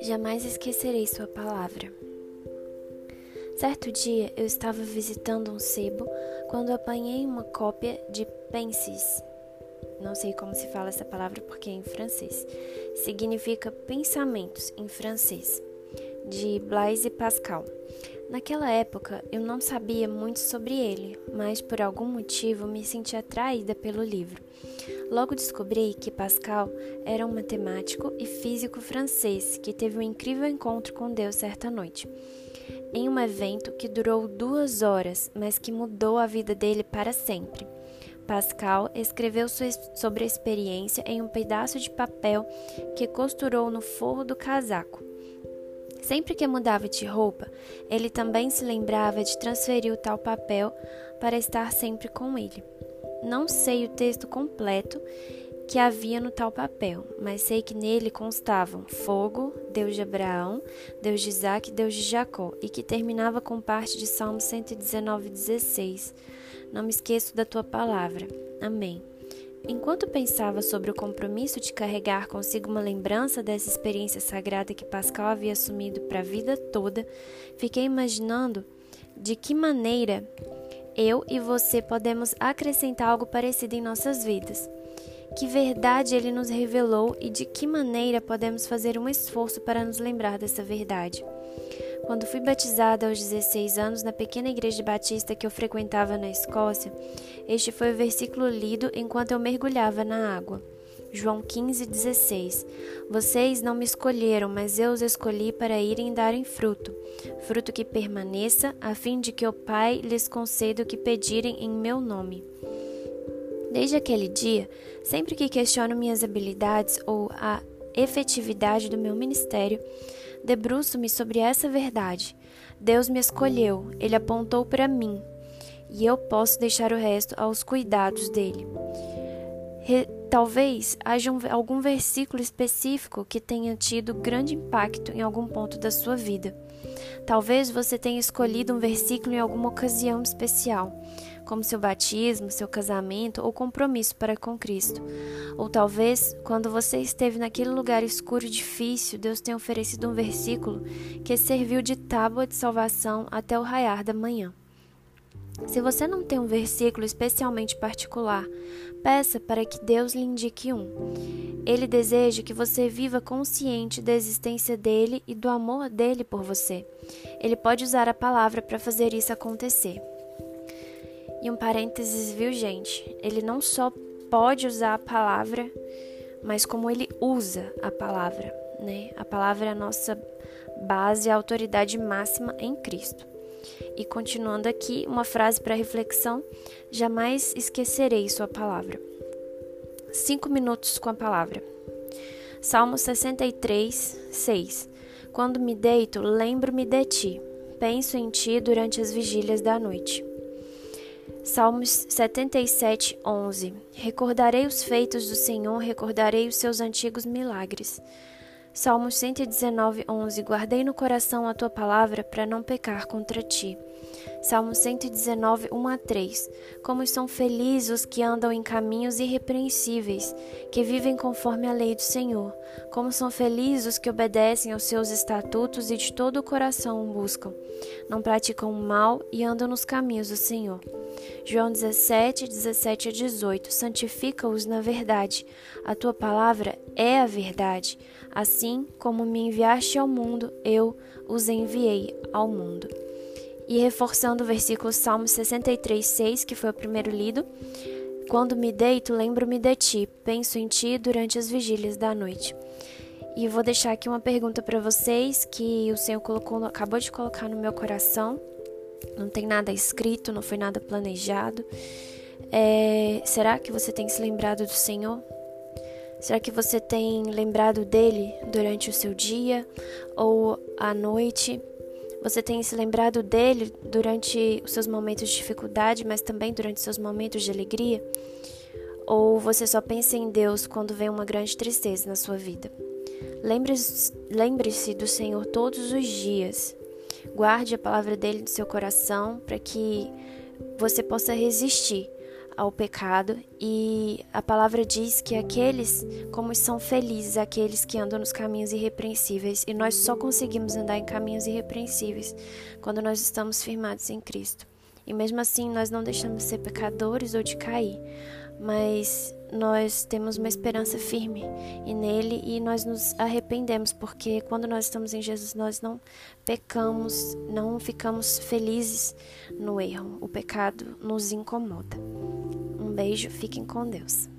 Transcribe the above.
Jamais esquecerei Sua palavra. Certo dia eu estava visitando um sebo quando apanhei uma cópia de Pensis. Não sei como se fala essa palavra porque é em francês. Significa pensamentos em francês, de Blaise Pascal. Naquela época eu não sabia muito sobre ele, mas por algum motivo me senti atraída pelo livro. Logo descobri que Pascal era um matemático e físico francês que teve um incrível encontro com Deus certa noite. Em um evento que durou duas horas, mas que mudou a vida dele para sempre. Pascal escreveu sobre a experiência em um pedaço de papel que costurou no forro do casaco. Sempre que mudava de roupa, ele também se lembrava de transferir o tal papel para estar sempre com ele. Não sei o texto completo que havia no tal papel, mas sei que nele constavam fogo, Deus de Abraão, Deus de Isaac Deus de Jacó, e que terminava com parte de Salmo 119, 16. Não me esqueço da tua palavra. Amém. Enquanto pensava sobre o compromisso de carregar consigo uma lembrança dessa experiência sagrada que Pascal havia assumido para a vida toda, fiquei imaginando de que maneira eu e você podemos acrescentar algo parecido em nossas vidas. Que verdade ele nos revelou e de que maneira podemos fazer um esforço para nos lembrar dessa verdade. Quando fui batizada aos 16 anos na pequena igreja batista que eu frequentava na Escócia, este foi o versículo lido enquanto eu mergulhava na água. João 15,16 Vocês não me escolheram, mas eu os escolhi para irem darem fruto, fruto que permaneça, a fim de que o Pai lhes conceda o que pedirem em meu nome. Desde aquele dia, sempre que questiono minhas habilidades ou a efetividade do meu ministério, debruço-me sobre essa verdade. Deus me escolheu, ele apontou para mim, e eu posso deixar o resto aos cuidados dele. Re Talvez haja um, algum versículo específico que tenha tido grande impacto em algum ponto da sua vida. Talvez você tenha escolhido um versículo em alguma ocasião especial, como seu batismo, seu casamento ou compromisso para com Cristo. Ou talvez, quando você esteve naquele lugar escuro e difícil, Deus tenha oferecido um versículo que serviu de tábua de salvação até o raiar da manhã. Se você não tem um versículo especialmente particular, peça para que Deus lhe indique um. Ele deseja que você viva consciente da existência dele e do amor dele por você. Ele pode usar a palavra para fazer isso acontecer. E um parênteses, viu, gente? Ele não só pode usar a palavra, mas como ele usa a palavra, né? A palavra é a nossa base, a autoridade máxima em Cristo. E continuando aqui, uma frase para reflexão: jamais esquecerei Sua palavra. Cinco minutos com a palavra. Salmo 63, 6. Quando me deito, lembro-me de ti. Penso em ti durante as vigílias da noite. Salmos 77, 11. Recordarei os feitos do Senhor, recordarei os seus antigos milagres. Salmos 119, 11. Guardei no coração a tua palavra para não pecar contra ti. Salmo 119, 1 a 3. Como são felizes os que andam em caminhos irrepreensíveis, que vivem conforme a lei do Senhor. Como são felizes os que obedecem aos seus estatutos e de todo o coração o buscam. Não praticam o mal e andam nos caminhos do Senhor. João 17, 17 a 18. Santifica-os na verdade. A tua palavra é a verdade. Assim como me enviaste ao mundo, eu os enviei ao mundo. E reforçando o versículo Salmo 63, 6, que foi o primeiro lido, quando me deito, lembro-me de ti, penso em ti durante as vigílias da noite. E vou deixar aqui uma pergunta para vocês que o Senhor colocou, acabou de colocar no meu coração. Não tem nada escrito, não foi nada planejado. É, será que você tem se lembrado do Senhor? Será que você tem lembrado dele durante o seu dia ou à noite? Você tem se lembrado dele durante os seus momentos de dificuldade, mas também durante os seus momentos de alegria? Ou você só pensa em Deus quando vem uma grande tristeza na sua vida? Lembre-se lembre do Senhor todos os dias. Guarde a palavra dele no seu coração para que você possa resistir ao pecado e a palavra diz que aqueles como são felizes aqueles que andam nos caminhos irrepreensíveis e nós só conseguimos andar em caminhos irrepreensíveis quando nós estamos firmados em Cristo. E mesmo assim nós não deixamos de ser pecadores ou de cair, mas nós temos uma esperança firme e nele e nós nos arrependemos porque quando nós estamos em Jesus nós não pecamos, não ficamos felizes no erro. O pecado nos incomoda. Um beijo, fiquem com Deus.